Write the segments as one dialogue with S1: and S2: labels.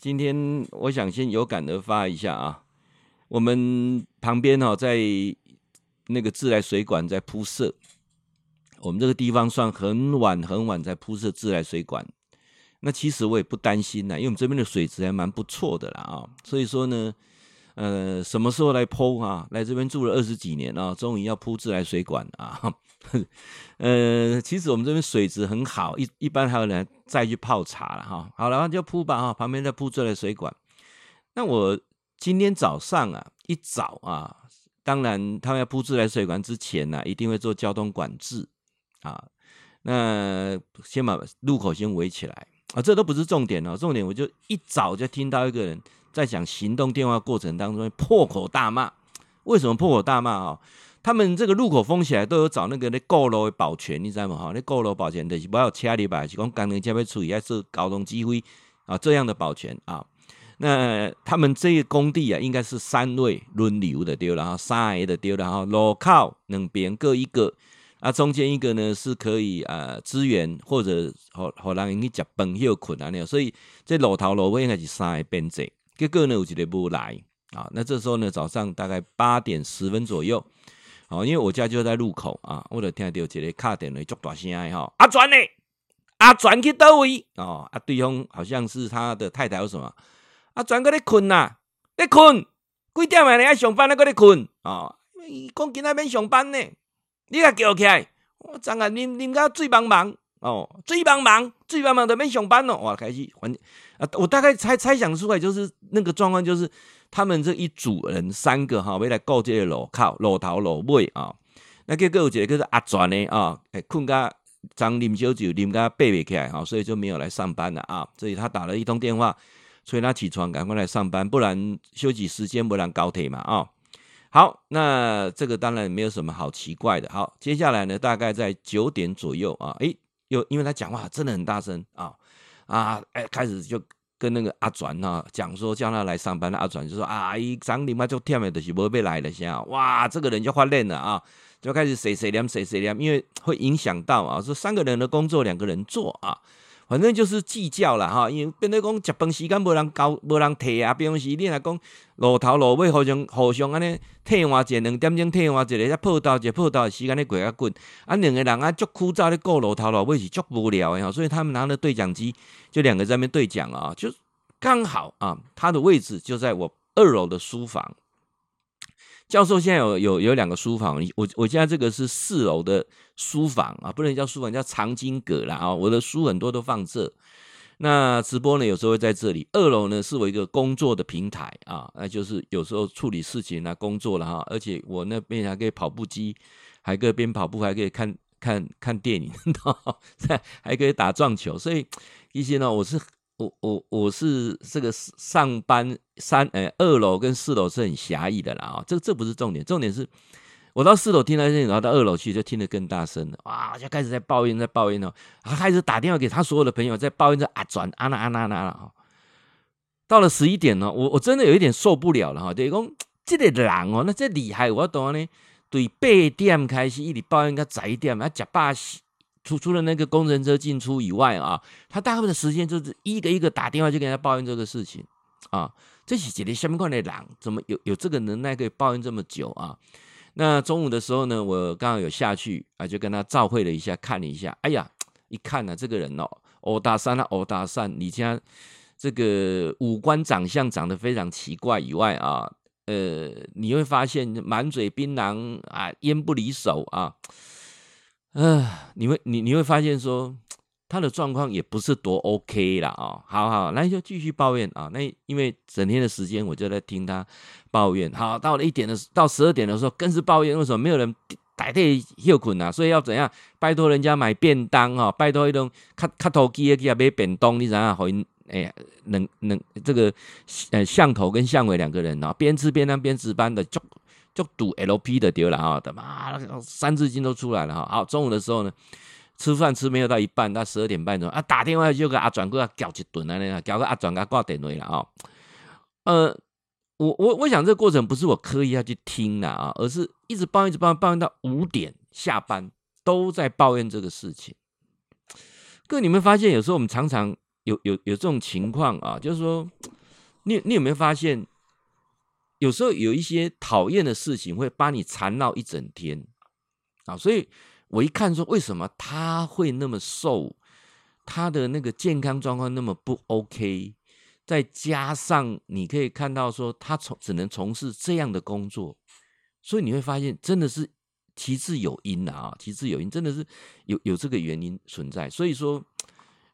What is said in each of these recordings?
S1: 今天我想先有感而发一下啊，我们旁边哈在那个自来水管在铺设，我们这个地方算很晚很晚才铺设自来水管。那其实我也不担心呐，因为我们这边的水质还蛮不错的啦啊，所以说呢，呃，什么时候来铺啊？来这边住了二十几年啊，终于要铺自来水管啊。呃，其实我们这边水质很好，一一般还有人再去泡茶了哈。好了，那就铺吧哈，旁边再铺自来水管。那我今天早上啊，一早啊，当然他们要铺自来水管之前呢、一定会做交通管制啊。那先把路口先围起来。啊，这都不是重点哦，重点我就一早就听到一个人在讲行动电话过程当中破口大骂。为什么破口大骂啊？他们这个路口封起来都有找那个那过路的保全，你知道吗？哈，那过路保全的是不要车里吧？是讲工人这边处理还是交通指挥啊？这样的保全啊，那他们这个工地啊，应该是三位轮流的丢，然后三个的丢，然后路口两边各一个。啊，中间一个呢是可以呃支援或者好好让人去吃饭休困啊那样，所以这路头路尾应该是三个编制，结果呢有一个不来啊。那这时候呢早上大概八点十分左右，哦，因为我家就在路口啊，我就听到一个卡电话，足大声的吼，阿转呢，阿转去倒位哦，啊对方好像是他的太太有什么，阿转搁咧困呐，咧困，几点啊？你爱上班咧搁咧困啊？伊讲今仔免上班呢。你甲叫起来，我昨下啉啉甲醉茫茫哦，醉茫茫，醉茫茫都免上班咯。哇，开始反啊，我大概猜猜想出来，就是那个状况，就是他们这一组人三个哈，要来告这个路口、路头、路尾啊。那结果有一个叫做阿全的啊，哎，困甲昨啉小酒，啉甲爬袂起来哈，所以就没有来上班了啊。所以他打了一通电话，催他起床，赶快来上班，不然休息时间不然高铁嘛啊。好，那这个当然没有什么好奇怪的。好，接下来呢，大概在九点左右啊，诶，又因为他讲话真的很大声啊啊，诶，开始就跟那个阿转啊讲说叫他来上班阿转就说啊，伊张你妈就天的就是不会来了，先哇，这个人就发愣了啊，就开始谁谁凉谁谁凉，因为会影响到啊，说三个人的工作两个人做啊。反正就是计较啦哈，因为变得讲食饭时间无人交，无人提啊。比方说你来讲路头路尾互相互相安尼替换一两点钟替换一个，再报道一报道的时间咧过较滚，啊两个人啊足枯燥咧过路头路尾是足无聊的吼，所以他们拿了对讲机，就两个在那边对讲啊，就刚好啊，他的位置就在我二楼的书房。教授现在有有有两个书房，我我现在这个是四楼的书房啊，不能叫书房，叫藏经阁啦啊。我的书很多都放这，那直播呢有时候会在这里。二楼呢是我一个工作的平台啊，那就是有时候处理事情啊，工作了哈，而且我那边还可以跑步机，还可以边跑步还可以看看看电影，还可以打撞球，所以一些呢我是。我我我是这个上班三呃二楼跟四楼是很狭义的啦啊，这这不是重点，重点是我到四楼听到声音，然后到二楼去就听得更大声了，哇，就开始在抱怨在抱怨哦，他开始打电话给他所有的朋友在抱怨这啊转啊那啊那那了哈。到了十一点呢，我我真的有一点受不了了哈，对讲这个人哦，那这厉害，我懂呢，对八点开始一直抱怨个十一点，他吃饱。除除了那个工程车进出以外啊，他大部分的时间就是一个一个打电话就跟他抱怨这个事情啊。这是几天下面过来狼，怎么有有这个能耐可以抱怨这么久啊？那中午的时候呢，我刚好有下去啊，就跟他照会了一下，看了一下。哎呀，一看呢、啊，这个人哦，欧大山啊，欧大山，你家这个五官长相长得非常奇怪以外啊，呃，你会发现满嘴槟榔啊，烟不离手啊。呃，你会你你会发现说他的状况也不是多 OK 啦啊、好好，那就继续抱怨啊。那因为整天的时间我就在听他抱怨。好，到了一点的到十二点的时候更是抱怨，为什么没有人代替休困啊？所以要怎样？拜托人家买便当啊、拜托一种卡卡头机给他买便当，你怎样好，哎，能能这个呃向头跟向尾两个人啊、哦，边吃边当边值班的就。就赌 LP 的丢了哈，他妈三字经都出来了哈。好，中午的时候呢，吃饭吃没有到一半，到十二点半钟啊，打电话就给阿转过来叫一顿啊，那叫个阿转给他挂电话了啊。呃，我我我想这个过程不是我刻意要去听的啊，而是一直抱怨一直抱怨，抱怨到五点下班都在抱怨这个事情。各位，你们发现有时候我们常常有有有这种情况啊，就是说。你你有没有发现，有时候有一些讨厌的事情会把你缠绕一整天啊？所以我一看说，为什么他会那么瘦？他的那个健康状况那么不 OK？再加上你可以看到说，他从只能从事这样的工作，所以你会发现，真的是其次有因啊，其次有因，真的是有有这个原因存在。所以说，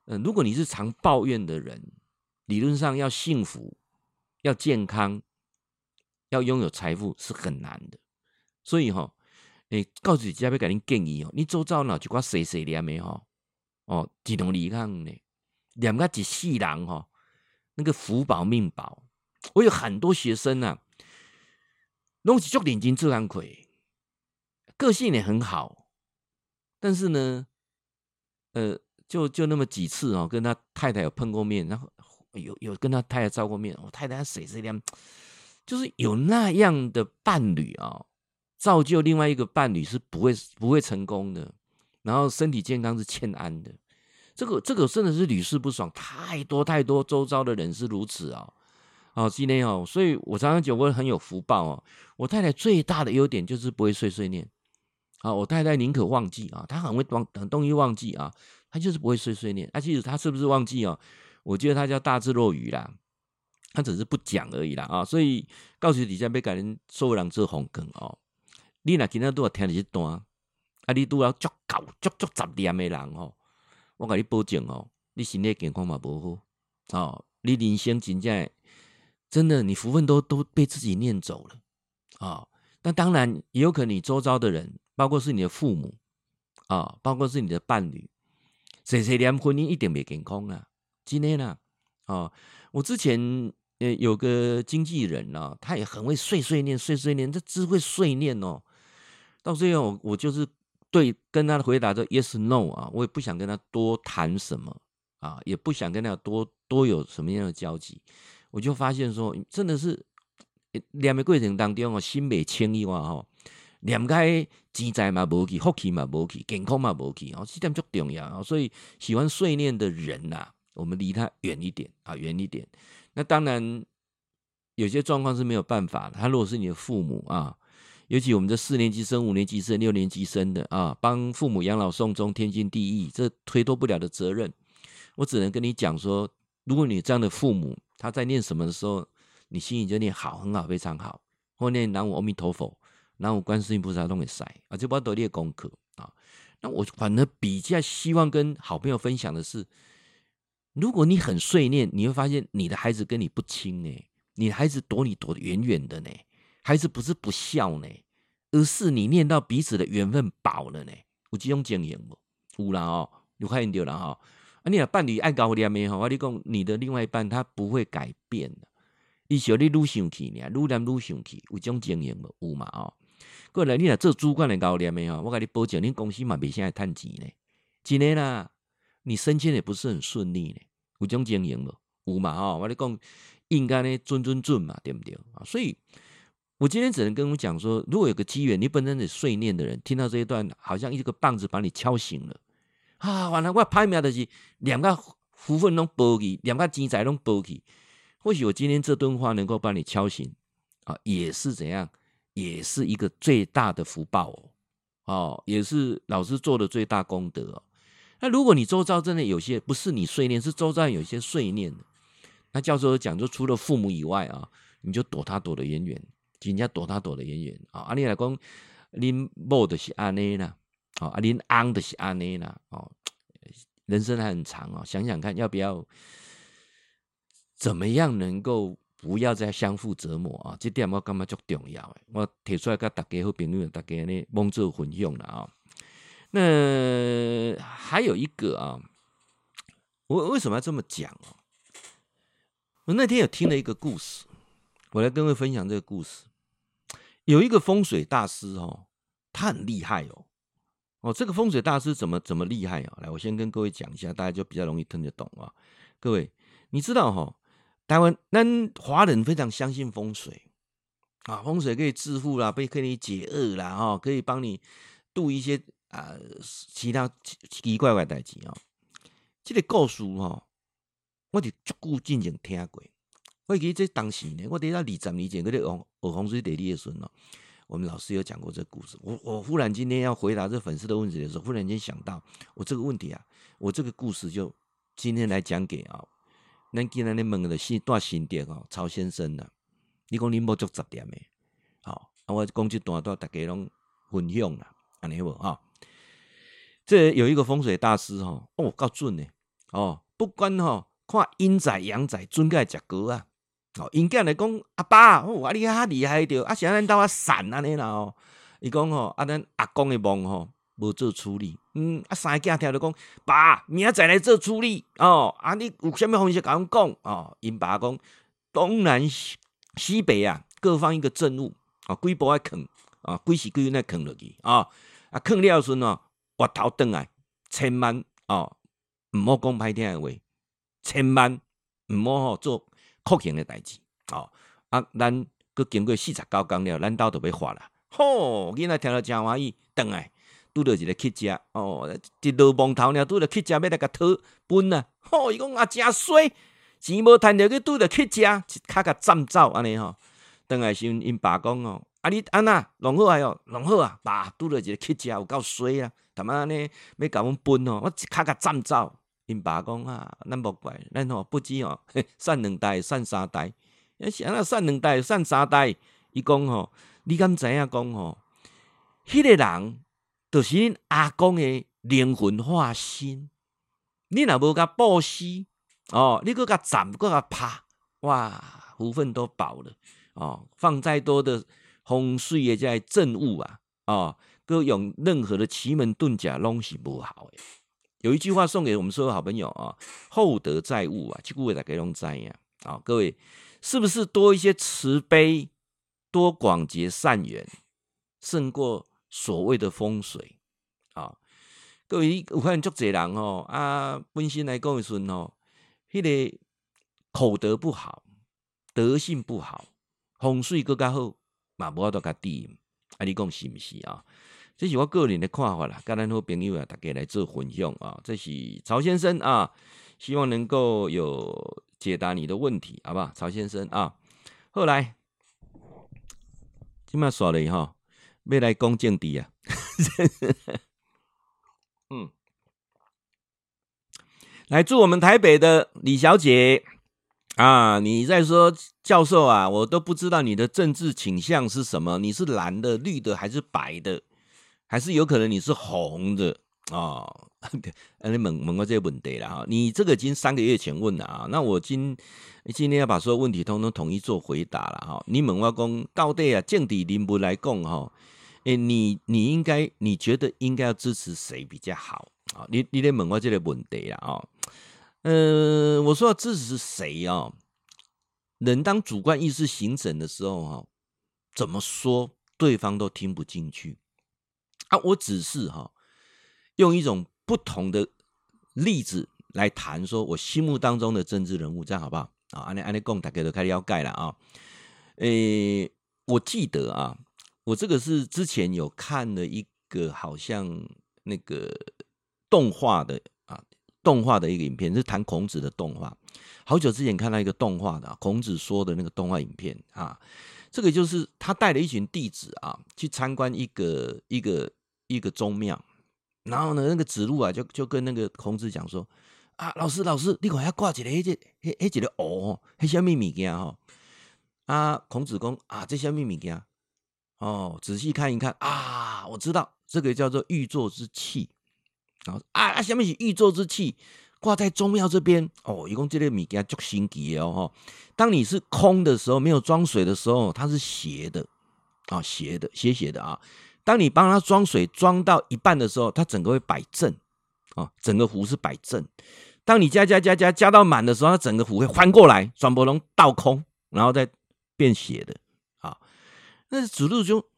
S1: 嗯，如果你是常抱怨的人，理论上要幸福、要健康、要拥有财富是很难的。所以哈，诶，告诉你，加倍给您建议哦，你周遭哪就挂谁谁念没哈？哦，自动离开呢，两个一世人哈，那个福薄命薄，我有很多学生啊，拢是做眼睛自然亏，个性也很好，但是呢，呃，就就那么几次哦，跟他太太有碰过面，然后。有有跟他太太照过面，我太太谁是这样，就是有那样的伴侣啊，造就另外一个伴侣是不会不会成功的，然后身体健康是欠安的，这个这个真的是屡试不爽，太多太多周遭的人是如此啊，哦，今天哦，所以我常常觉得我很有福报哦，我太太最大的优点就是不会碎碎念，啊，我太太宁可忘记啊，她很会忘很容易忘记啊，她就是不会碎碎念，啊，其实她是不是忘记哦？我觉得她叫大智若愚啦，他只是不讲而已啦啊！所以告诉底下要改人收人做红梗哦。你若今天都要听这段，啊，你都要足够足足十年的人哦，我给你保证哦，你身体健康嘛不好哦，你人生真正真的你福分都都被自己念走了啊、哦！但当然也有可能你周遭的人，包括是你的父母啊、包括是你的伴侣，谁谁连婚姻一定没健康啊！今天呢，哦，我之前呃有个经纪人呢、啊，他也很会碎碎念，碎碎念，这只会碎念哦。到最后我，就是对跟他的回答说 yes no 啊，我也不想跟他多谈什么啊，也不想跟他多多有什么样的交集。我就发现说，真的是念的过程当中哦，心没轻易哇哈，念开钱财嘛无去，福气嘛无去，健康嘛无去哦，这点最重要。所以喜欢碎念的人呐、啊。我们离他远一点啊，远一点。那当然，有些状况是没有办法。他如果是你的父母啊，尤其我们这四年级生、五年级生、六年级生的啊，帮父母养老送终，天经地义，这推脱不了的责任。我只能跟你讲说，如果你这样的父母，他在念什么的时候，你心里就念好，很好，非常好。或念南无阿弥陀佛，南无观世音菩萨都会塞啊，这不要多列功课啊。那我反而比较希望跟好朋友分享的是。如果你很碎念，你会发现你的孩子跟你不亲呢，你的孩子躲你躲得远远的呢。孩子不是不孝呢，而是你念到彼此的缘分饱了呢。有这种经验不？有啦哦，有看到了哈。啊，你的伴侣爱搞念没哈？我跟你讲，你的另外一半他不会改变的。你小你愈生气呢，愈念愈生气，有这种经验不？有嘛哦。过来，你来做主管的搞念没哈？我跟你保证，你公司嘛别现在赚钱呢，真的啦。你升迁也不是很顺利呢，有种经营了，有嘛哦，我跟你讲，应该呢准准准嘛，对不对啊？所以，我今天只能跟我讲说，如果有个机缘，你本身是碎念的人，听到这一段，好像一个棒子把你敲醒了啊！完了，我拍苗的是两个福分拢报去，两个钱财拢报去。或许我今天这段话能够把你敲醒啊，也是怎样，也是一个最大的福报哦，哦，也是老师做的最大功德哦。那如果你周遭真的有些不是你碎念，是周遭有些碎念的，那教授讲，就除了父母以外啊，你就躲他躲得远远，人家躲他躲得远远啊。阿你来讲，恁某的是安尼啦，啊，恁昂的是安尼啦，哦，人生还很长哦，想想看要不要，怎么样能够不要再相互折磨啊？这点我感觉足重要的，我提出来跟大家好朋友，大家呢帮助分享了啊。那还有一个啊，我为什么要这么讲哦？我那天有听了一个故事，我来跟各位分享这个故事。有一个风水大师哦，他很厉害哦。哦，这个风水大师怎么怎么厉害啊？来，我先跟各位讲一下，大家就比较容易听得懂啊。各位，你知道哈，台湾那华人非常相信风水啊，风水可以致富啦，可以可以解厄啦，哈，可以帮你度一些。啊，其他奇奇怪怪代志哦，这个故事哈，我就足够进前听过。我记得这当时呢，我得到二十年前嗰啲学学风水地理的时候，我们老师有讲过这故事。我我忽然今天要回答这粉丝的问题的时候，忽然间想到，我这个问题啊，我这个故事就今天来讲给啊，咱今天你问的新段新店哦，曹先生啊，你讲你冇足十点的，好，我讲这段段大家拢分享啦，安尼无哈？这有一个风水大师哈，哦，够准呢，哦，不管哈，看阴宅阳宅，准该食果啊。哦，因囝来讲阿爸，哦，啊你哈厉害着，啊啥咱兜啊散安尼啦哦。伊讲吼，啊咱阿公的梦吼无做处理，嗯，啊三个囝听着讲，爸明仔载来做处理哦。啊你有啥物方式甲阮讲哦？因爸讲东南西西北啊，各放一个证物啊，几步爱囥啊，几时几分来囥落去啊？啊囥了时阵哦，挖头转来，千万哦，毋好讲歹听诶话，千万毋好吼做。酷刑诶代志，哦啊，咱阁经过四十九工了，咱兜就要发啦。吼，囡仔听了诚欢喜，转来拄着一个乞食，哦，一落梦头了，拄着乞食要来甲讨分啊。吼，伊讲啊，真衰，钱无趁着去拄着乞食，一脚甲斩走安尼吼。转来时因爸讲哦，啊你安那弄好啊哟，弄好啊，爸拄着一个乞食有够衰啊，他妈安尼要甲阮分哦，我一脚甲斩走。因爸讲啊，咱莫怪，咱吼不知哦，散两代，散三代，想啊散两代，散三代。伊讲吼，你敢知影讲吼？迄、个人就是恁阿公的灵魂化身。你若无甲布施哦，你搁甲斩，搁甲拍，哇，福分都饱了哦。放再多的风水的这镇物啊，哦，搁用任何的奇门遁甲，拢是无好的。有一句话送给我们所有好朋友啊，厚德载物啊，这句话大家拢知呀。啊，各位是不是多一些慈悲，多广结善缘，胜过所谓的风水啊？各位有可能足侪人哦啊，本身来讲的时阵哦，迄个口德不好，德性不好，风水更加好，嘛无法度甲治，啊，你讲是不是啊？这是我个人的看法啦，跟咱好朋友啊，大家来做分享啊。这是曹先生啊，希望能够有解答你的问题，好不好？曹先生啊，后来今麦说了以后，未来讲政治啊。嗯，来祝我们台北的李小姐啊，你在说教授啊，我都不知道你的政治倾向是什么，你是蓝的、绿的还是白的？还是有可能你是红的哦，你问问我这个问题了哈，你这个已经三个月前问了啊，那我今今天要把所有问题通通统一做回答了哈。你问我讲到底啊，政治人物来讲哈，诶，你你应该你觉得应该要支持谁比较好啊？你你得问我这个问题了啊。嗯，我说要支持谁啊？人当主观意识形成的时候哈，怎么说对方都听不进去。啊，我只是哈用一种不同的例子来谈，说我心目当中的政治人物，这样好不好？啊，安尼安尼讲，大家都开始要盖了啊。诶，我记得啊，我这个是之前有看了一个好像那个动画的啊，动画的一个影片，是谈孔子的动画。好久之前看到一个动画的孔子说的那个动画影片啊。这个就是他带了一群弟子啊，去参观一个一个一个宗庙，然后呢，那个子路啊，就就跟那个孔子讲说：“啊，老师老师，你看要挂一个迄个迄迄一个哦，迄什么物件哈？”啊，孔子公：“啊，这什么物件？哦，仔细看一看啊，我知道这个叫做玉座之器。然后啊啊，什么是玉座之器？”挂在宗庙这边哦，一共这类物件足神奇哦。当你是空的时候，没有装水的时候，它是斜的啊，斜的斜斜的啊。当你帮它装水装到一半的时候，它整个会摆正啊，整个壶是摆正。当你加加加加加到满的时候，它整个壶会翻过来，转波龙倒空，然后再变斜的啊。那子路就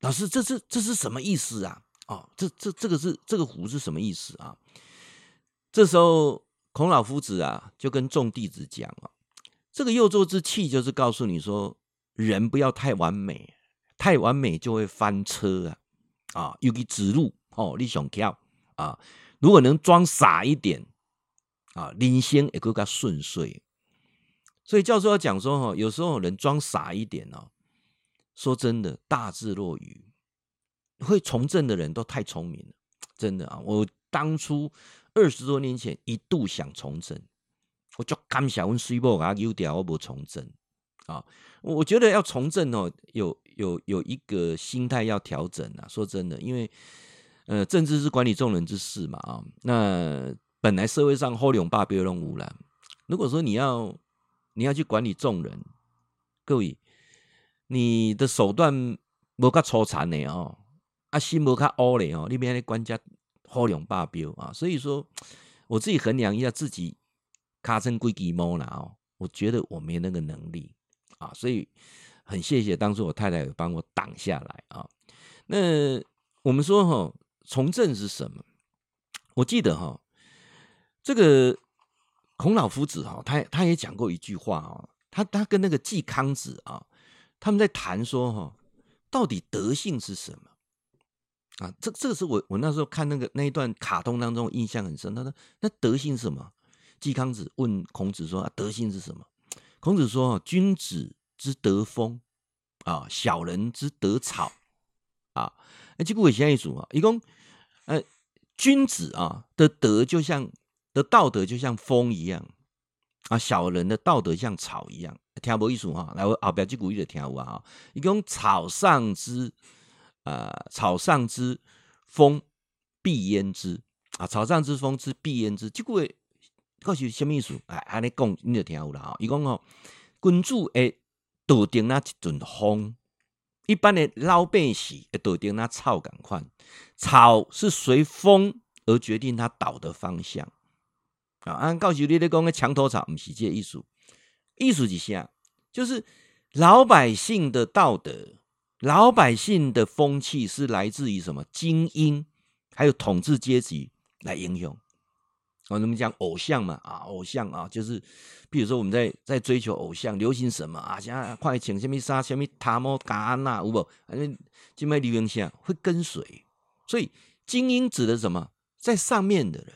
S1: 老师，这是这是什么意思啊？哦，这这这个是这个壶是什么意思啊？这时候，孔老夫子啊，就跟众弟子讲啊，这个右座之气就是告诉你说，人不要太完美，太完美就会翻车啊！啊，尤其指路哦，你想跳啊，如果能装傻一点啊，人生也更加顺遂。所以教授要讲说哈，有时候人装傻一点哦。说真的，大智若愚，会从政的人都太聪明了，真的啊！我当初二十多年前一度想从政，我就刚想问水某啊，有点我不从政啊。我觉得要从政哦，有有有一个心态要调整啊。说真的，因为呃，政治是管理众人之事嘛啊。那本来社会上好两百标拢有啦。如果说你要你要去管理众人，各位。你的手段无较粗残的哦，啊心无较乌的哦，你边的官家好两百标啊，所以说我自己衡量一下自己卡成几支毛了哦，我觉得我没那个能力啊，所以很谢谢当初我太太有帮我挡下来啊。那我们说哈，从政是什么？我记得哈，这个孔老夫子哈，他他也讲过一句话哦，他他跟那个季康子啊。他们在谈说哈，到底德性是什么啊？这这个是我我那时候看那个那一段卡通当中印象很深。他说：“那德性是什么？”季康子问孔子说：“啊，德性是什么？”孔子说：“君子之德风啊，小人之德草啊。”那这个我先一组啊，一共呃，君子啊的德就像的道德就像风一样啊，小人的道德像草一样。听无意思哈，来我后边这句就听有啊，伊讲草上之啊、草上之风必焉之啊，草上之风之必焉之，这句话是什么意思？哎，安尼讲你就听有了啊。伊讲哦，君主诶，道德那一阵风，一般的老百姓诶，道德那草共款，草是随风而决定它倒的方向啊。按告诉你咧讲个墙头草，不是这个意思。意思是啥？就是老百姓的道德、老百姓的风气是来自于什么？精英还有统治阶级来影响。我们讲偶像嘛，啊，偶像啊，就是比如说我们在在追求偶像，流行什么啊？现在快请什么啥什么塔摩嘎安娜，有无？反正就卖流行下会跟随。所以精英指的什么？在上面的人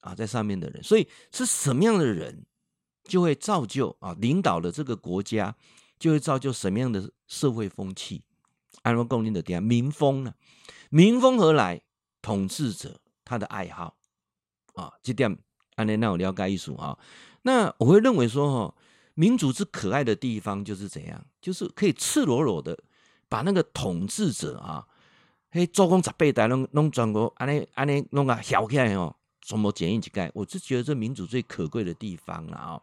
S1: 啊，在上面的人。所以是什么样的人？就会造就啊，领导了这个国家，就会造就什么样的社会风气？安罗共进的点民风呢？民风何来？统治者他的爱好啊，这点安尼那我了解一说啊。那我会认为说哈，民主之可爱的地方就是怎样，就是可以赤裸裸的把那个统治者啊，嘿，做工十八代拢拢转过，安尼安尼弄个晓起来哦。全部检验几盖？我是觉得这民主最可贵的地方了啊！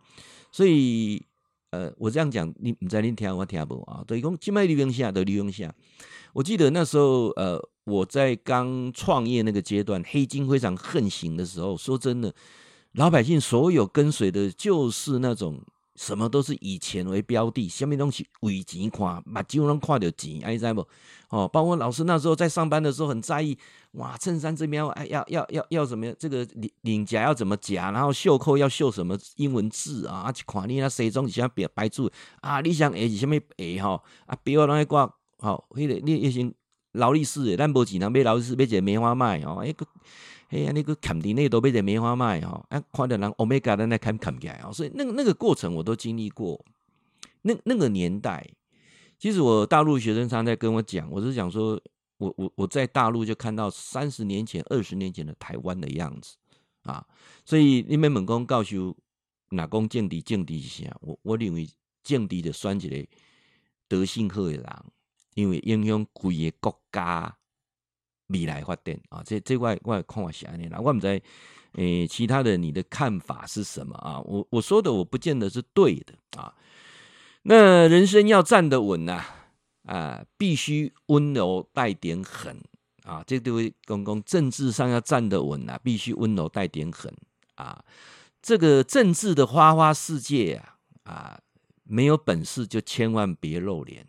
S1: 所以，呃，我这样讲，你不知你听我听不啊？对，讲金麦利用下的利用下。我记得那时候，呃，我在刚创业那个阶段，黑金非常横行的时候，说真的，老百姓所有跟随的，就是那种。什么都是以钱为标的，什么东西为钱看，目睭拢看到钱，你知不？哦，包括老师那时候在上班的时候很在意，哇，衬衫这边要要要要要什么？这个领领夹要怎么夹？然后袖扣要绣什么英文字啊？啊，看你那西装是啥别白字啊？你想诶是什么诶哈？啊，别个拢爱挂好，迄个你一些劳力士诶，咱无钱，人买劳力士买一个梅花麦哦，哎个。哎呀，那个坎迪内都被人棉花卖哦。啊，看到人欧米伽的那看看起来啊，所以那个那个过程我都经历过。那那个年代，其实我大陆学生常在跟我讲，我是讲说我我我在大陆就看到三十年前、二十年前的台湾的样子啊。所以你们猛攻告诉哪公政敌政敌是啥？我我认为政敌的算起来德性好的人，因为影响规个国家。未来发展啊，这这块我看我写你了，我不知道，诶，其他的你的看法是什么啊？我我说的我不见得是对的啊。那人生要站得稳呐，啊，必须温柔带点狠啊。这对位公公，政治上要站得稳呐，必须温柔带点狠啊。这个政治的花花世界啊，啊，没有本事就千万别露脸。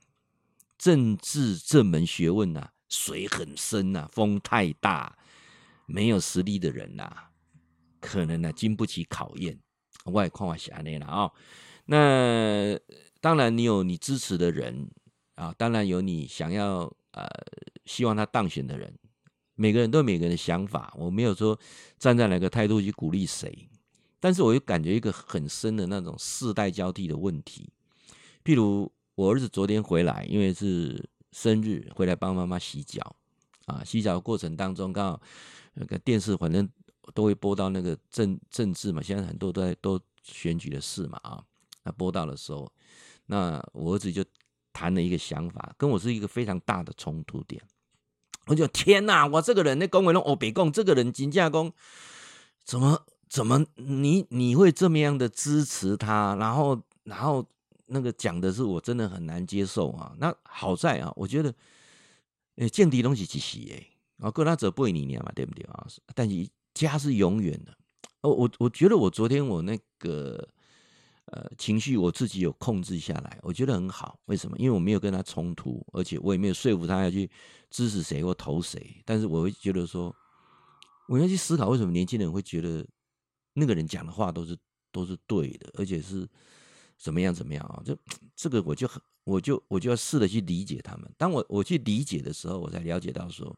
S1: 政治这门学问呐。水很深呐、啊，风太大，没有实力的人呐、啊，可能呢、啊、经不起考验。我也看我下面了啊。那当然，你有你支持的人啊，当然有你想要呃希望他当选的人。每个人都有每个人的想法，我没有说站在哪个态度去鼓励谁。但是我又感觉一个很深的那种世代交替的问题。譬如我儿子昨天回来，因为是生日，回来帮妈妈洗脚啊。洗脚的过程当中，刚好那个电视反正都会播到那个政政治嘛，现在很多都在都选举的事嘛啊。那播到的时候，那我儿子就谈了一个想法，跟我是一个非常大的冲突点。我就天哪！我这个人那公文中我别讲，这个人金价公怎么怎么你你会这么样的支持他？然后然后那个讲的是我真的很难接受啊。那好在啊，我觉得诶，见敌东西其实诶，啊，哥他者不为你念嘛，对不对啊？但是家是永远的。哦，我我觉得我昨天我那个。呃，情绪我自己有控制下来，我觉得很好。为什么？因为我没有跟他冲突，而且我也没有说服他要去支持谁或投谁。但是我会觉得说，我要去思考为什么年轻人会觉得那个人讲的话都是都是对的，而且是怎么样怎么样啊？这这个我就很，我就我就要试着去理解他们。当我我去理解的时候，我才了解到说，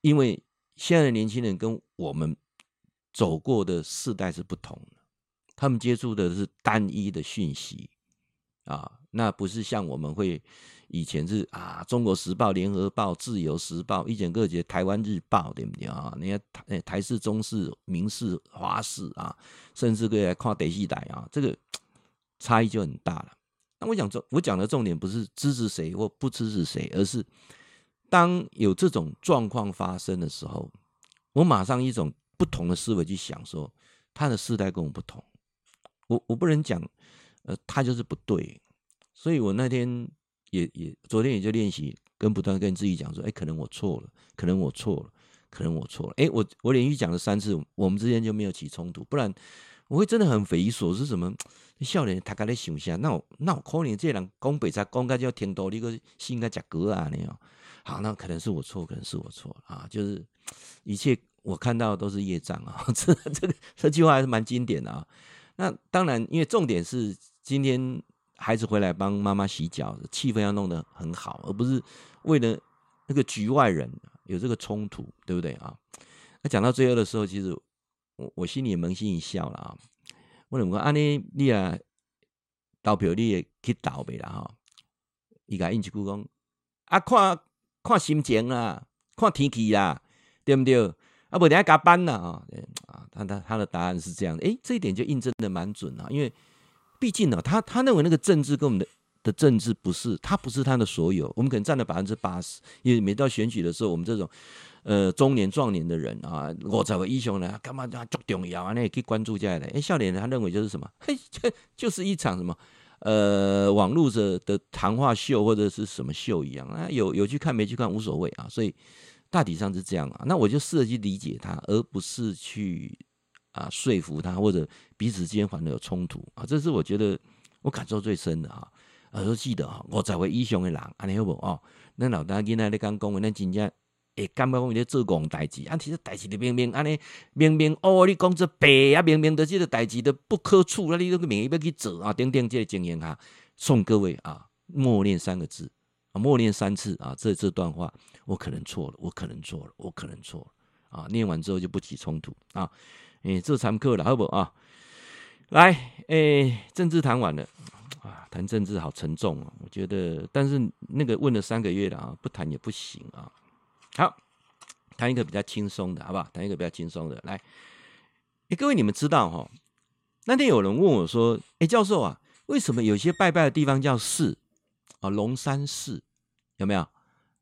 S1: 因为现在的年轻人跟我们走过的世代是不同的。他们接触的是单一的讯息啊，那不是像我们会以前是啊，《中国时报》、《联合报》、《自由时报》、一剪各节《台湾日报》，对不对啊？你看台台视、中视、民视、华视啊，甚至可以来看电视台啊，这个差异就很大了。那我讲重，我讲的重点不是支持谁或不支持谁，而是当有这种状况发生的时候，我马上一种不同的思维去想说，他的世代跟我不同。我我不能讲，呃，他就是不对，所以我那天也也昨天也就练习，跟不断跟自己讲说，哎，可能我错了，可能我错了，可能我错了，哎，我我连续讲了三次，我们之间就没有起冲突，不然我会真的很匪夷所思，什么少年他刚才想下，那我那我可能这人讲北菜讲个叫天多，你个心该假格啊那样，好，那可能是我错，可能是我错啊，就是一切我看到的都是业障啊，这这这句话还是蛮经典的啊。那当然，因为重点是今天孩子回来帮妈妈洗脚，气氛要弄得很好，而不是为了那个局外人有这个冲突，对不对啊？那讲到最后的时候，其实我我心里也扪心一笑了啊。我怎么讲？安尼你啊投票你也去投呗啦哈。伊甲应一句讲啊，看看心情啦，看天气啦，对不对？啊，不等下加班了啊！啊，他他他的答案是这样的，诶，这一点就印证的蛮准啊。因为毕竟呢，他他认为那个政治跟我们的的政治不是，他不是他的所有。我们可能占了百分之八十，因为每到选举的时候，我们这种呃中年壮年的人啊，我这位英雄呢，干嘛他足重要啊？那也可以关注下来。诶，笑脸他认为就是什么？嘿，就就是一场什么呃网络的的谈话秀或者是什么秀一样啊，有有去看没去看无所谓啊，所以。大体上是这样啊，那我就试着去理解他，而不是去啊说服他，或者彼此之间反而有冲突啊，这是我觉得我感受最深的啊。我都记得啊，我才会英雄的人，安尼好不哦？那老大今仔日刚讲，那真正会感觉讲你在做公代志，啊，其实代志的明明安尼明明哦，你讲这白啊，明明的这个代志的不可处，那你都明明要去做啊，等等这个经验哈，送各位啊，默念三个字啊。默念三次啊，这这段话我可能错了，我可能错了，我可能错了啊！念完之后就不起冲突啊！诶，这堂课了，好不啊？来，诶，政治谈完了啊，谈政治好沉重啊，我觉得，但是那个问了三个月了啊，不谈也不行啊。好，谈一个比较轻松的，好不好？谈一个比较轻松的，来，诶，各位你们知道哈？那天有人问我说：“哎，教授啊，为什么有些拜拜的地方叫寺？”啊，龙山寺有没有？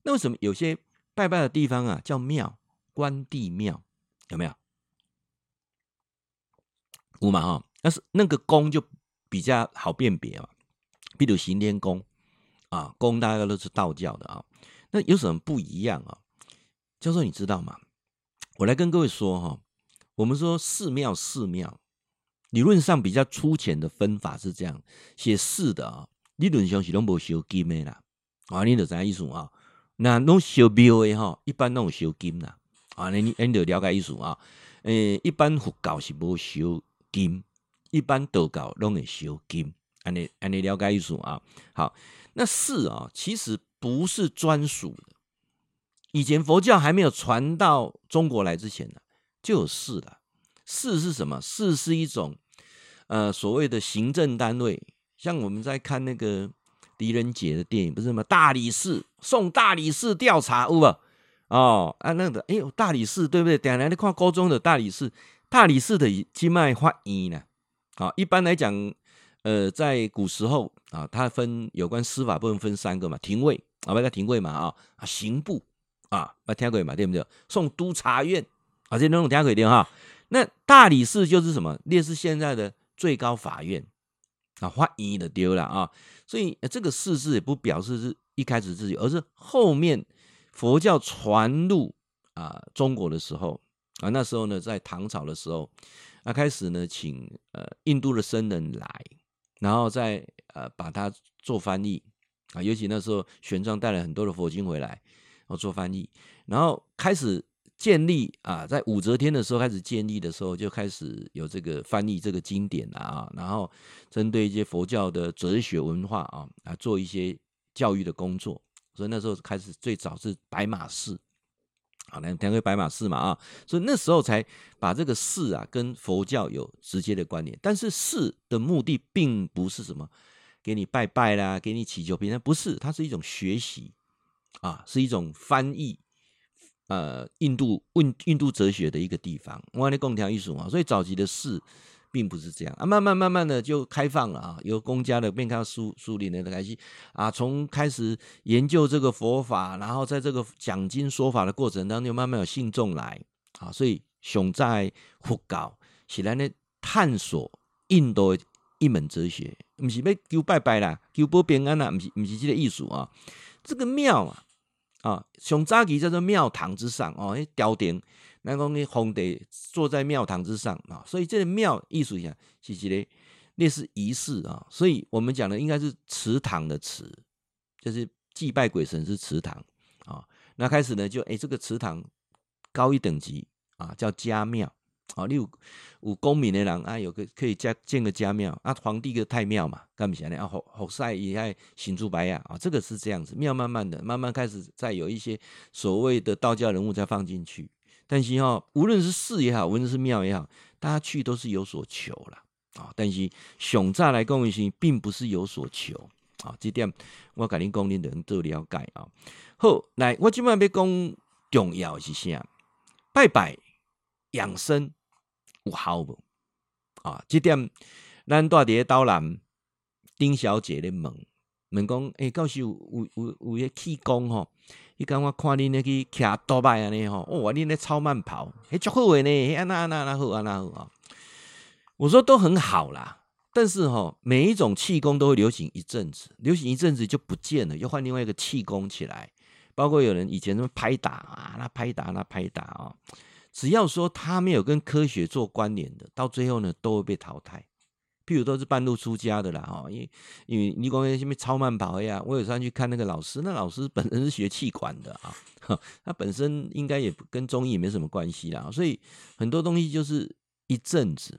S1: 那为什么有些拜拜的地方啊叫庙？关帝庙有没有？五嘛哈？但是那个宫就比较好辨别嘛，比如行天宫啊，宫大概都是道教的啊。那有什么不一样啊？教授你知道吗？我来跟各位说哈，我们说寺庙寺庙，理论上比较粗浅的分法是这样写寺的啊。理论上是拢无烧金的啦，啊，你得知意思啊？那拢烧庙的吼，一般拢有烧金啦，啊，你你得了解意思啊？诶、一般佛教是无烧金，一般道教拢会烧金，安尼安尼了解意思啊？好，那寺啊，其实不是专属的。以前佛教还没有传到中国来之前呢，就有寺了。寺是什么？寺是一种呃所谓的行政单位，像我们在看那个狄仁杰的电影，不是吗？大理寺送大理寺调查，有无？哦啊，那个哎呦，大理寺对不对？等下你看高中的大理寺，大理寺的经脉法医呢？好，一般来讲，呃，在古时候啊，它分有关司法部分分三个嘛，廷尉啊，不叫廷尉嘛啊，刑部啊，不听过嘛，对不对？送督察院啊，这种听过的哈。那大理寺就是什么？类似现在的最高法院啊，法医的丢了啊。所以这个寺字也不表示是一开始自己，而是后面。佛教传入啊中国的时候啊，那时候呢，在唐朝的时候，啊开始呢，请呃印度的僧人来，然后再呃把它做翻译啊，尤其那时候玄奘带了很多的佛经回来，然后做翻译，然后开始建立啊，在武则天的时候开始建立的时候，就开始有这个翻译这个经典了啊，然后针对一些佛教的哲学文化啊啊做一些教育的工作。所以那时候开始最早是白马寺，好，来谈回白马寺嘛啊，所以那时候才把这个寺啊跟佛教有直接的关联。但是寺的目的并不是什么给你拜拜啦，给你祈求平安，不是，它是一种学习啊，是一种翻译呃印度印印度哲学的一个地方。我跟你讲艺术嘛，所以早期的寺。并不是这样。啊，慢慢慢慢的就开放了啊，由公家的变开树树林的开始啊，从开始研究这个佛法，然后在这个讲经说法的过程当中，慢慢有信众来。啊，所以熊在佛教是来呢探索印度的一门哲学，不是要求拜拜啦，求保平安啦，不是不是这个意思啊，这个庙啊啊，熊早期叫做庙堂之上哦，迄吊顶。那讲你皇帝坐在庙堂之上啊，所以这个庙艺术一下，其实咧类似仪式啊，所以我们讲的应该是祠堂的祠，就是祭拜鬼神是祠堂啊。那开始呢，就哎、这个祠堂高一等级啊，叫家庙啊。你有有功名的人啊，有个可以加建个家庙啊。皇帝个太庙嘛，干不起来啊，好好晒也爱行出白呀啊。这个是这样子，庙慢慢的，慢慢开始再有一些所谓的道教人物再放进去。但是哈，无论是寺也好，无论是庙也好，大家去都是有所求啦。啊。但是熊乍来供一心，并不是有所求啊。这点我跟你讲，你能都了解啊。好，来，我今晚要讲重要是啥？拜拜养生有效无？啊，这点咱住伫个岛南丁小姐咧问问讲，诶，到时有有有有些气功吼？你刚我看你那去骑多摆安尼吼，哇，你那超慢跑，哎，足好诶呢，安那安那安那好安那好啊。我说都很好啦，但是哈，每一种气功都会流行一阵子，流行一阵子就不见了，又换另外一个气功起来。包括有人以前什么拍打啊，那拍打那拍打啊，只要说他没有跟科学做关联的，到最后呢都会被淘汰。譬如都是半路出家的啦，哈，因为因为你光那什么超慢跑呀，我有上去看那个老师，那老师本身是学气管的啊，他本身应该也跟中医也没什么关系啦，所以很多东西就是一阵子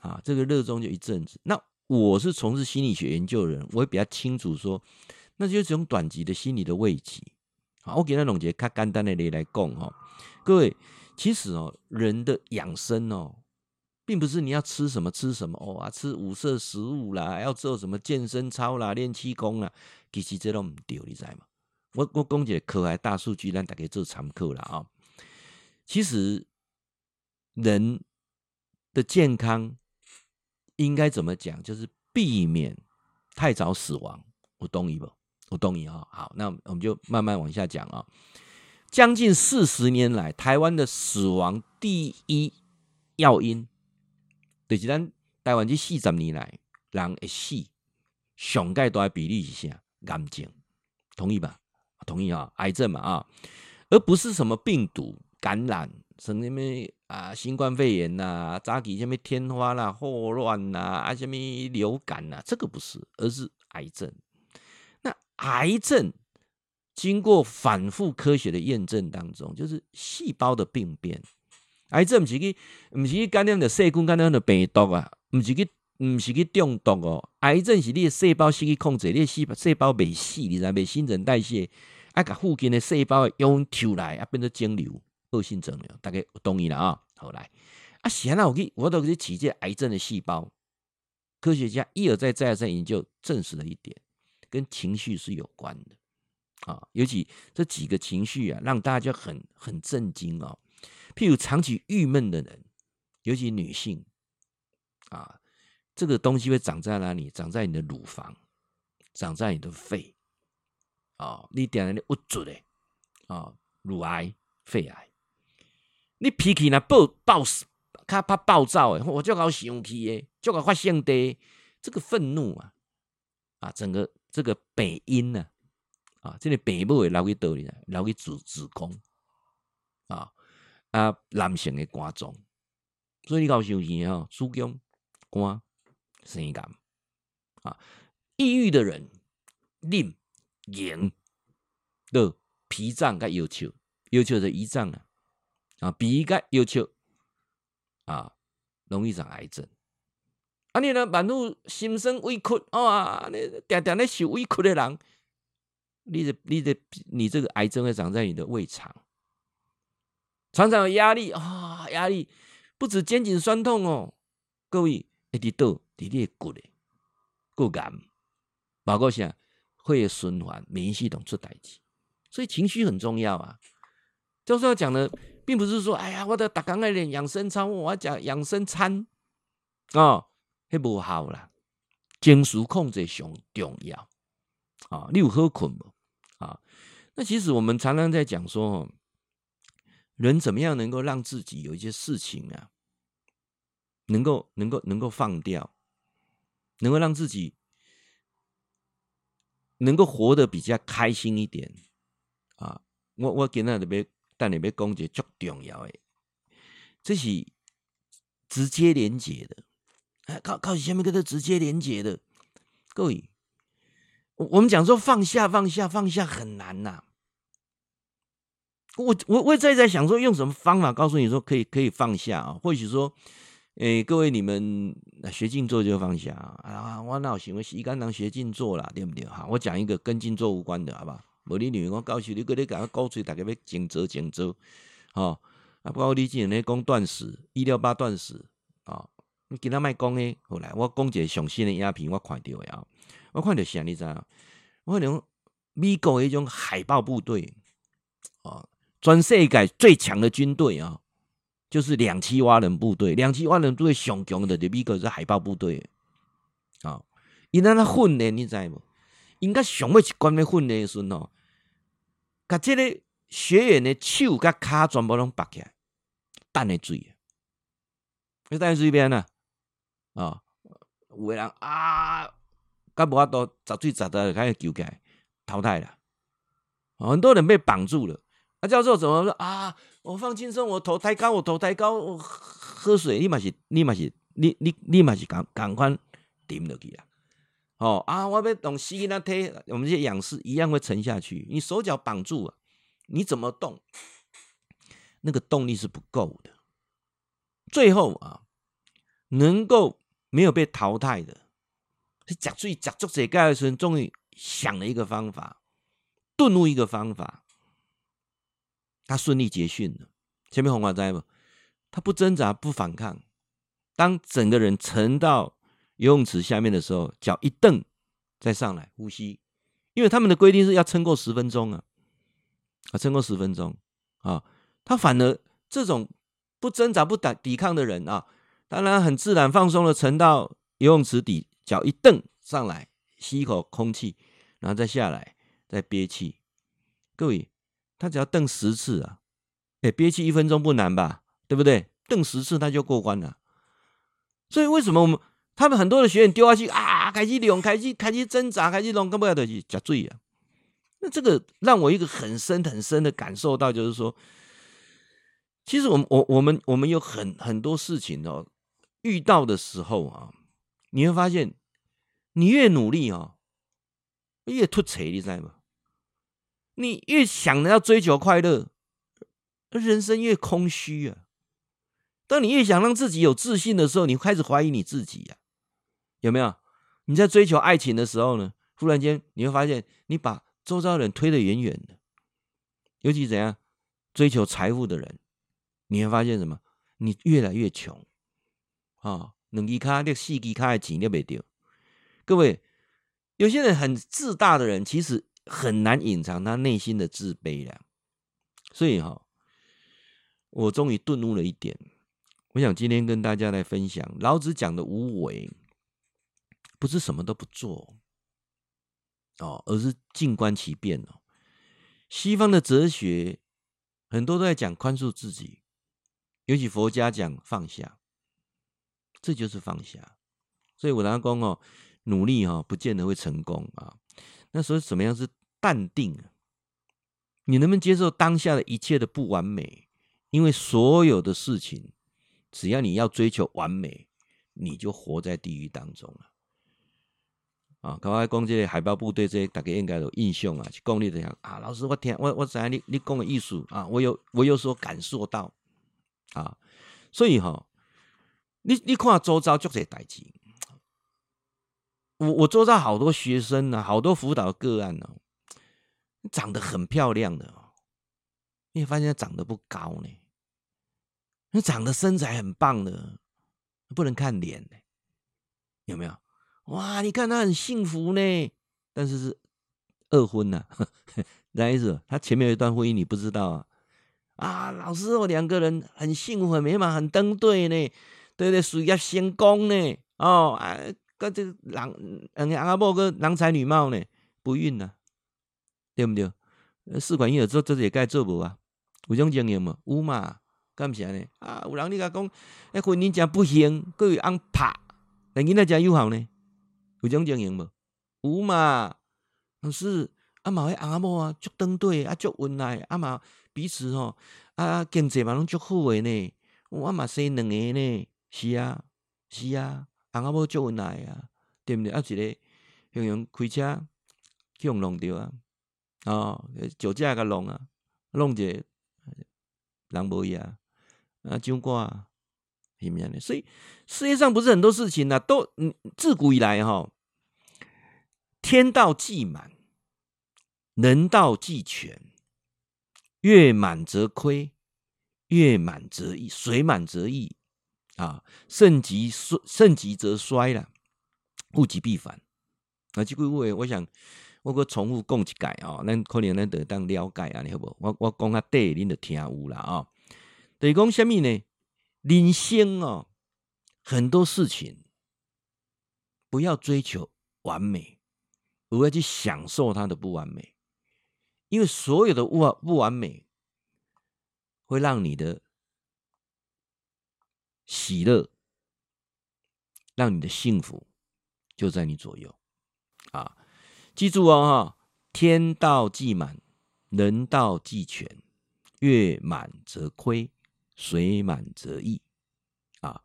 S1: 啊，这个热衷就一阵子。那我是从事心理学研究的人，我也比较清楚说，那就是这种短期的心理的慰藉。好，我给他总结看简单的例来讲哈，各位，其实哦，人的养生哦。并不是你要吃什么吃什么哦啊，吃五色食物啦，要做什么健身操啦、练气功啦，其实这都唔对，你知吗？我我讲一个科学大数据，让大家做参考啦啊。其实人的健康应该怎么讲？就是避免太早死亡。我同意不？我同意啊。好，那我们就慢慢往下讲啊。将近四十年来，台湾的死亡第一要因。就是咱台湾这四十年来人会死上盖大的比例是啥？癌症，同意吧？同意啊，癌症嘛啊，而不是什么病毒感染，什么啊新冠肺炎呐、啊，早期什么天花啦、霍乱呐啊，什么流感呐，这个不是，而是癌症。那癌症经过反复科学的验证当中，就是细胞的病变。癌症不是去，不是去感染着细菌，感染着病毒啊，不是去，不是去中毒哦。癌症是你的细胞失去控制，你的细胞细胞未死，你知未新陈代谢，啊，把附近的细胞用抽来，啊，变成肿瘤，恶性肿瘤，大概有同意了啊。好来，啊，显然我给我都给起这癌症的细胞，科学家一而再再而三研究证实了一点，跟情绪是有关的啊。尤其这几个情绪啊，让大家很很震惊哦。譬如长期郁闷的人，尤其女性啊，这个东西会长在哪里？长在你的乳房，长在你的肺啊。你点了你郁住的啊，乳癌、肺癌，你脾气呢暴暴死。他怕暴躁诶，我就搞生气诶，就搞发现的这个愤怒啊啊，整个这个病因呢啊，这个病母会留去倒里呢，留去子子宫啊啊，男性的肝脏，所以你搞生气啊，子宫肝生癌啊，抑郁的人，脸眼的脾脏该要求，要求的胰脏啊啊，脾该要求。啊，容易长癌症。啊，你呢？满路心生委屈啊！你点点那受委屈的人，你的、你的、你这个癌症会长在你的胃肠，常常有压力啊，压力不止肩颈酸痛哦，各位，一直到你的骨嘞，骨癌，包括啥，会循环，免疫系统出代志，所以情绪很重要啊。就是要讲的。并不是说，哎呀，我得打刚来练养生操，我要讲养生餐哦，那不好啦。情绪控制上重要啊，你有好困不？啊，那其实我们常常在讲说，人怎么样能够让自己有一些事情啊，能够能够能够放掉，能够让自己能够活得比较开心一点啊。我我今天特别。但你别讲一个最重要的，这是直接连接的，哎，靠靠下面跟它直接连接的，各位，我我们讲说放下放下放下很难呐、我我我在在想说用什么方法告诉你说可以可以放下啊？或许说，诶、各位你们学静坐就放下啊，我那行为是一干当学静坐啦，对不对？哈，我讲一个跟静坐无关的，好吧？无你女儿讲教授，你搁咧甲我鼓吹，大家要静坐静坐，吼啊！不过你之前咧讲断食，一六八断食，啊，你今仔卖讲诶，后来我讲一个上新的影片，我看到诶啊，我看到啥你知影？我讲美国迄种海豹部队，啊，全世界最强的军队啊，就是两栖蛙人部队，两栖蛙人部队上强的，就美国是海豹部队，啊，伊那那训练你知无？应该上尾一关咧训练诶时阵吼。甲这个学员的手甲骹全部拢拔起来，等下水，你等下水边啊？啊，有个人啊，甲无法度十水十的开始救起来淘汰了。很多人被绑住了。啊，教授怎么说啊？我放轻松，我头抬高，我头抬高，我喝水，你嘛是，你嘛是，你你你嘛是赶赶快顶落去啊！哦啊！我要用吸那推，我们这些仰视一样会沉下去。你手脚绑住了，你怎么动？那个动力是不够的。最后啊，能够没有被淘汰的，是夹最夹住这盖的时候，终于想了一个方法，顿悟一个方法，他顺利结训了。前面红花在不？他不挣扎，不反抗，当整个人沉到。游泳池下面的时候，脚一蹬，再上来呼吸，因为他们的规定是要撑过十分钟啊，啊，撑过十分钟啊，他反而这种不挣扎、不打抵抗的人啊，当然很自然放松的沉到游泳池底，脚一蹬上来，吸一口空气，然后再下来，再憋气。各位，他只要蹬十次啊，哎，憋气一分钟不难吧？对不对？蹬十次他就过关了。所以为什么我们？他们很多的学员丢下去啊，开始用，开始开始挣扎，开始弄，根本要的是假醉啊。那这个让我一个很深很深的感受到，就是说，其实我们我我们我们有很很多事情哦，遇到的时候啊，你会发现，你越努力哦，越脱垂，你知道吗？你越想着要追求快乐，人生越空虚啊。当你越想让自己有自信的时候，你开始怀疑你自己呀。有没有？你在追求爱情的时候呢？忽然间你会发现，你把周遭人推得远远的。尤其怎样追求财富的人，你会发现什么？你越来越穷啊，两支卡、六四支卡的钱都没丢。各位，有些人很自大的人，其实很难隐藏他内心的自卑了。所以哈，我终于顿悟了一点。我想今天跟大家来分享老子讲的无为，不是什么都不做哦，而是静观其变哦。西方的哲学很多都在讲宽恕自己，尤其佛家讲放下，这就是放下。所以我常讲哦，努力哈不见得会成功啊。那时候怎么样是淡定？你能不能接受当下的一切的不完美？因为所有的事情。只要你要追求完美，你就活在地狱当中了。啊，刚才讲这个海豹部队，这些大家应该有印象啊，去讲你这样啊，老师我听我我知道你你讲的艺术啊，我有我有所感受到啊，所以哈、你你看周遭就这代志，我我周遭好多学生啊，好多辅导个案呢、啊，长得很漂亮的，你发现长得不高呢。那长得身材很棒的，不能看脸呢，有没有？哇，你看他很幸福呢，但是是二婚呐、啊，哪意思？他前面有一段婚姻你不知道啊？啊，老师，我两个人很幸福、很美满、很登对呢，对对，事业成功呢，哦，啊，个这个郎，嗯，阿伯个郎才女貌呢，不孕啊，对不对？试管婴儿做这也该做无啊？有种经验吗？有嘛？干啥呢？啊，有人你甲讲，哎，婚姻真不幸，各位安拍，但囡仔真友好呢？有种情形无？有嘛？可是阿妈迄阿某啊，足登对，啊足温爱，阿妈彼此吼，啊经济嘛拢足好诶呢。我阿妈生两个呢，是啊，是啊，阿某足温爱啊，对不对？啊，一个用开车去用弄掉啊，哦，酒驾甲弄啊，弄者人无伊啊。啊，就挂，什么样的？所以世界上不是很多事情呢、啊，都，自古以来哈，天道既满，人道既全，月满则亏，月满则溢，水满则溢啊，盛极衰，盛极则衰了，物极必反。啊，这句话我想我搁重复讲一改啊，咱可能咱得当了解啊，你好不？我我讲下对，恁就听有了啊。等于讲什么呢？人生哦，很多事情不要追求完美，而要去享受它的不完美，因为所有的不不完美会让你的喜乐，让你的幸福就在你左右啊！记住哦，哈，天道既满，人道既全，月满则亏。水满则溢，啊，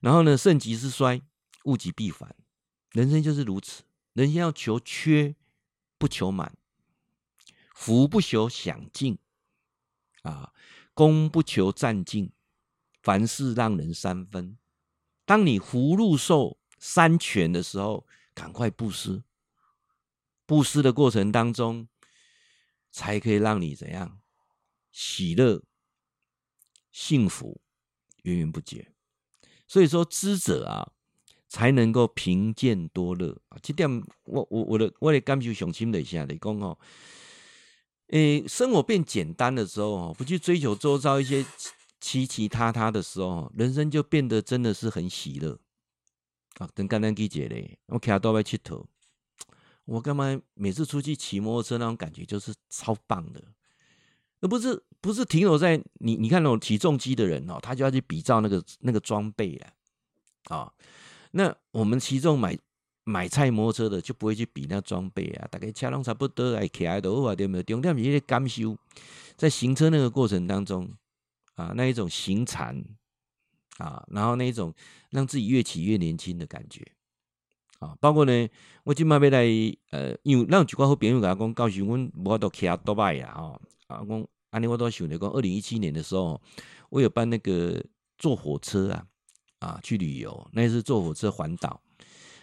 S1: 然后呢，盛极是衰，物极必反，人生就是如此。人生要求缺，不求满；福不求享尽，啊，功不求占尽。凡事让人三分。当你福禄寿三全的时候，赶快布施。布施的过程当中，才可以让你怎样喜乐。幸福源源不绝，所以说知者啊，才能够贫贱多乐啊。这点我我我的我的感受上深的一下，你讲哦，诶，生活变简单的时候哦，不去追求周遭一些其其他他的时候，人生就变得真的是很喜乐啊。等刚刚记者嘞，我开到外去头，我干嘛每次出去骑摩托车那种感觉就是超棒的。而不是不是停留在你你看那种起重机的人哦，他就要去比照那个那个装备了啊。那我们骑重买买菜摩托车的就不会去比那装备啊。大概车拢差不多来骑来的话，对不对？重点是感受，在行车那个过程当中啊，那一种行禅啊，然后那一种让自己越骑越年轻的感觉啊。包括呢，我今麦要来呃，因为让几个好朋友甲我讲，告诉我无法度骑多拜呀，哦。啊，我安尼我都想着讲，二零一七年的时候，我有办那个坐火车啊，啊去旅游，那是坐火车环岛。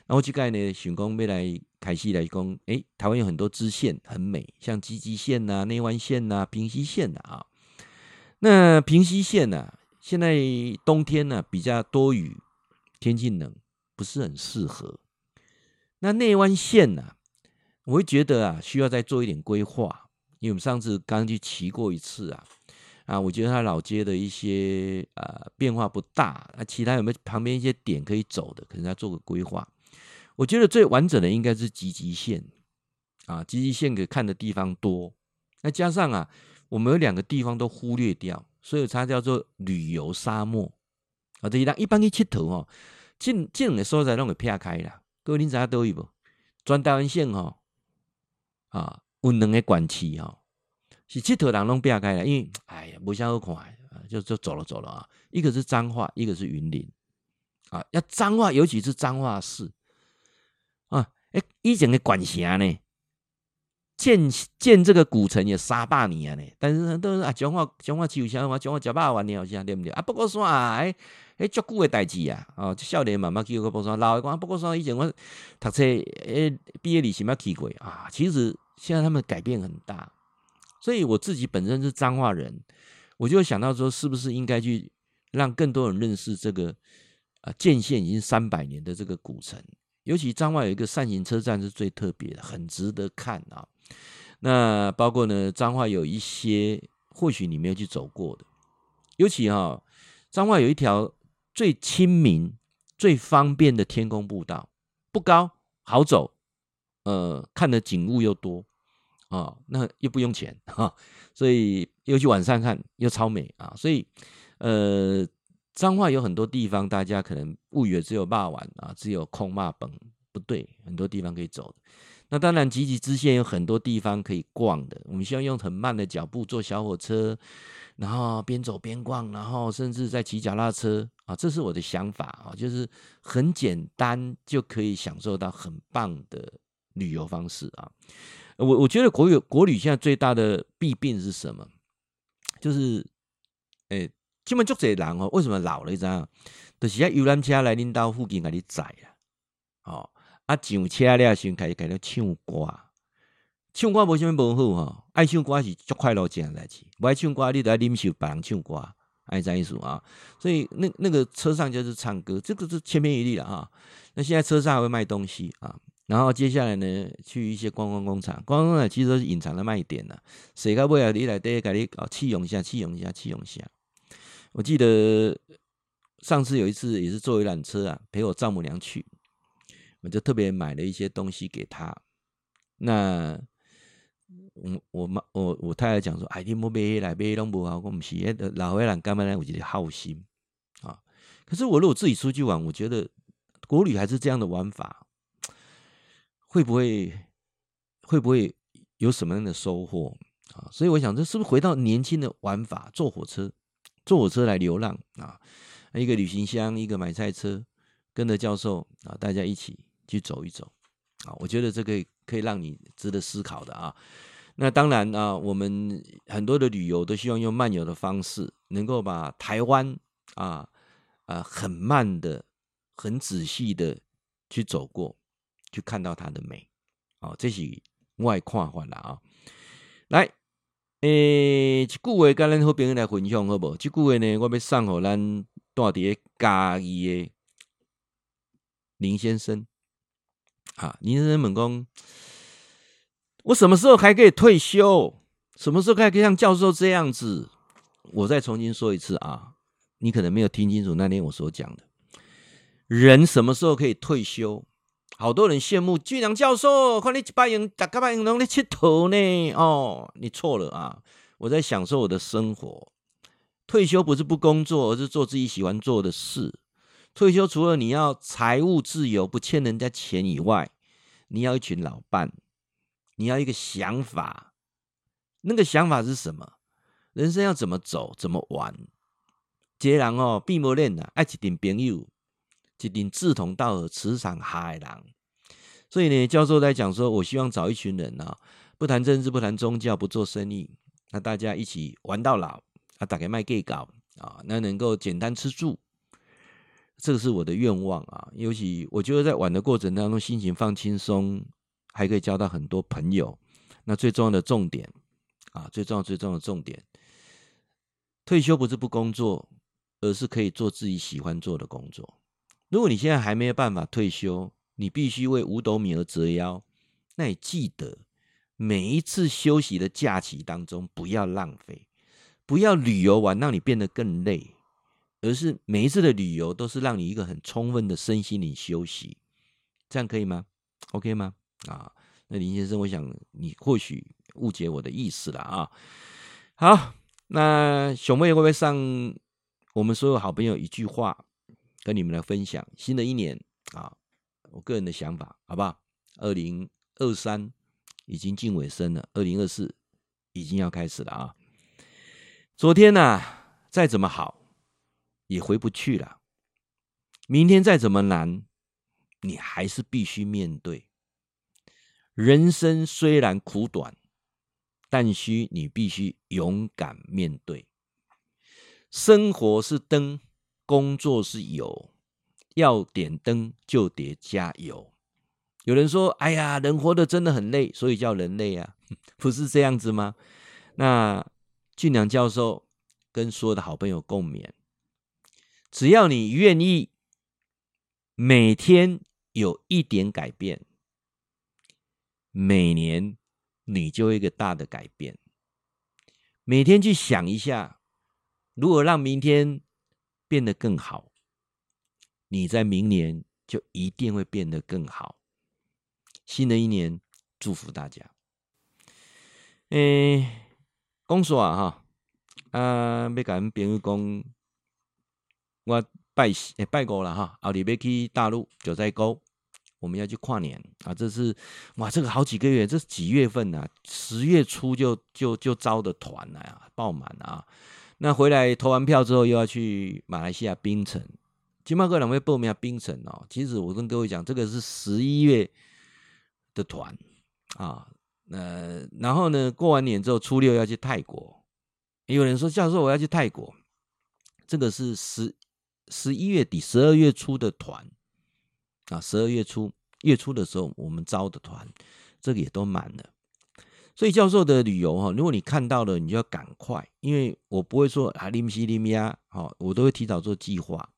S1: 然后这个呢，想讲要来开始来讲，诶，台湾有很多支线很美，像集集线呐、内湾线呐、平溪线啊。那平溪线呐，现在冬天呢、啊、比较多雨，天气冷，不是很适合。那内湾线呢、啊，我会觉得啊，需要再做一点规划，因为我们上次刚去骑过一次啊，啊，我觉得它老街的一些呃变化不大，那其他有没有旁边一些点可以走的，可能要做个规划。我觉得最完整的应该是集集线啊，集集线可看的地方多，那加上啊，我们有两个地方都忽略掉。所以它叫做旅游沙漠啊！这一档一般去佚佗哦，进进的所在拢会撇开啦。各位您知影倒去无？全台湾线吼啊，有两个管区吼，是佚佗人拢撇开啦。因为哎呀，无啥好看，就就走了走了啊。一个是彰化，一个是云林啊。要彰化，尤其是彰化市啊，哎，以前的管辖呢？建建这个古城也三百年呢，但是都是啊，讲话讲话就像话讲话讲百万年好像对不对啊？不过说啊，哎哎，足久的代志啊，哦，少年慢慢去个不过说，老的讲不过说，以前我读册诶毕业旅行要去过啊，其实现在他们改变很大，所以我自己本身是彰化人，我就想到说，是不是应该去让更多人认识这个啊，建县已经三百年的这个古城，尤其彰化有一个扇形车站是最特别的，很值得看啊。那包括呢，彰化有一些或许你没有去走过的，尤其哈、哦，彰化有一条最亲民、最方便的天空步道，不高，好走，呃，看的景物又多啊、哦，那又不用钱哈、所以又去晚上看又超美啊，所以呃，彰化有很多地方，大家可能误以为只有肉圆啊，只有空骂本，不对，很多地方可以走。那当然，吉吉支线有很多地方可以逛的。我们需要用很慢的脚步坐小火车，然后边走边逛，然后甚至在骑脚踏车啊，这是我的想法啊，就是很简单就可以享受到很棒的旅游方式啊。我我觉得国有国旅现在最大的弊病是什么？就是，诶，基本就这人哦，为什么老了一张？就是要游览车来领导附近给你载啊，啊，上车了先开始开始唱歌，唱歌无什物无好吼，爱唱歌是足快乐一件代志，不爱唱歌你都要忍受别人唱歌，爱这意思啊。所以那那个车上就是唱歌，这个是千篇一律了哈。那现在车上还会卖东西啊，然后接下来呢，去一些观光工厂，观光工厂其实都是隐藏的卖点呐。谁个不要你来得给你哦，试用一下，试用一下，试用一下。我记得上次有一次也是坐一辆车啊，陪我丈母娘去。我就特别买了一些东西给他。那我我妈我我太太讲说：“哎，你莫买来买拢不好，我们是老外人干嘛呢？我觉得好心啊。可是我如果自己出去玩，我觉得国旅还是这样的玩法，会不会会不会有什么样的收获啊？所以我想，这是不是回到年轻的玩法？坐火车，坐火车来流浪啊，一个旅行箱，一个买菜车，跟着教授啊，大家一起。去走一走，啊，我觉得这个可以让你值得思考的啊。那当然啊，我们很多的旅游都希望用漫游的方式，能够把台湾啊啊很慢的、很仔细的去走过，去看到它的美。啊，这是外看法了啊。来，诶、欸，一句话跟咱好朋友来分享好不好？这句话呢，我要送给咱住在嘉义的林先生。啊，林先生们讲，我什么时候还可以退休？什么时候还可以像教授这样子？我再重新说一次啊，你可能没有听清楚那天我所讲的，人什么时候可以退休？好多人羡慕俊良教授，看你一百元，大家百元拢在佚佗呢。哦，你错了啊！我在享受我的生活。退休不是不工作，而是做自己喜欢做的事。退休除了你要财务自由，不欠人家钱以外，你要一群老伴，你要一个想法。那个想法是什么？人生要怎么走，怎么玩？一个人哦，并不练的，爱一群朋友，一群志同道合、磁场合的人。所以呢，教授在讲说，我希望找一群人啊，不谈政治，不谈宗教，不做生意，那大家一起玩到老啊，大家卖给搞啊，那能够简单吃住。这是我的愿望啊，尤其我觉得在玩的过程当中，心情放轻松，还可以交到很多朋友。那最重要的重点啊，最重要最重要的重点，退休不是不工作，而是可以做自己喜欢做的工作。如果你现在还没有办法退休，你必须为五斗米而折腰，那你记得每一次休息的假期当中，不要浪费，不要旅游完让你变得更累，而是每一次的旅游都是让你一个很充分的身心灵休息，这样可以吗？OK 吗？啊，那林先生，我想你或许误解我的意思了啊。好，那熊妹会不会上我们所有好朋友一句话？跟你们来分享新的一年啊，我个人的想法，好不好？二零二三已经近尾声了，二零二四已经要开始了啊。昨天呢、再怎么好也回不去了。明天再怎么难，你还是必须面对。人生虽然苦短，但需你必须勇敢面对。生活是灯。工作是油，要点灯就得加油。有人说：“哎呀，人活得真的很累，所以叫人类啊，不是这样子吗？”那俊良教授跟所有的好朋友共勉：只要你愿意，每天有一点改变，每年你就会一个大的改变。每天去想一下，如何让明天。变得更好，你在明年就一定会变得更好。新的一年，祝福大家。诶，讲说啊哈，啊，要跟朋友讲，我拜诶拜过了哈，后日要去大陆九寨沟，我们要去跨年啊。这是哇，这个好几个月，这是几月份啊？十月初就就就招的团了呀，爆满啊。那回来投完票之后，又要去马来西亚槟城。金茂哥两位报名槟城哦。其实我跟各位讲，这个是十一月的团啊。呃，然后呢，过完年之后，初六要去泰国。有人说，教授我要去泰国，这个是十十一月底、十二月初的团啊。十二月初月初的时候，我们招的团，这个也都满了。所以教授的旅游哈，如果你看到了，你就要赶快，因为我不会说啊，临时临呀，好，我都会提早做计划。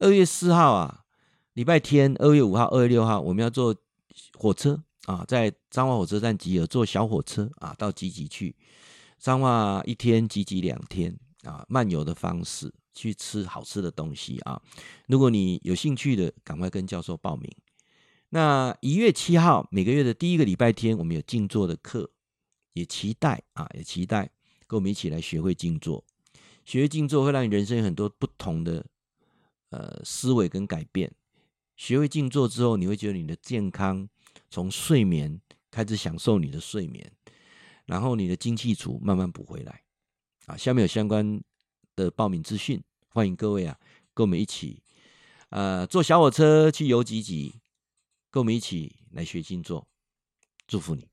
S1: 二月四号啊，礼拜天；二月五号、二月六号，我们要坐火车啊，在彰化火车站集合，坐小火车啊，到集集去。彰化一天，集集两天啊，漫游的方式去吃好吃的东西啊。如果你有兴趣的，赶快跟教授报名。那一月七号，每个月的第一个礼拜天，我们有静坐的课，也期待啊，也期待跟我们一起来学会静坐。学会静坐会让你人生有很多不同的呃思维跟改变。学会静坐之后，你会觉得你的健康从睡眠开始享受你的睡眠，然后你的精气足慢慢补回来啊。下面有相关的报名资讯，欢迎各位啊，跟我们一起呃坐小火车去游集集。跟我们一起来学星座，祝福你。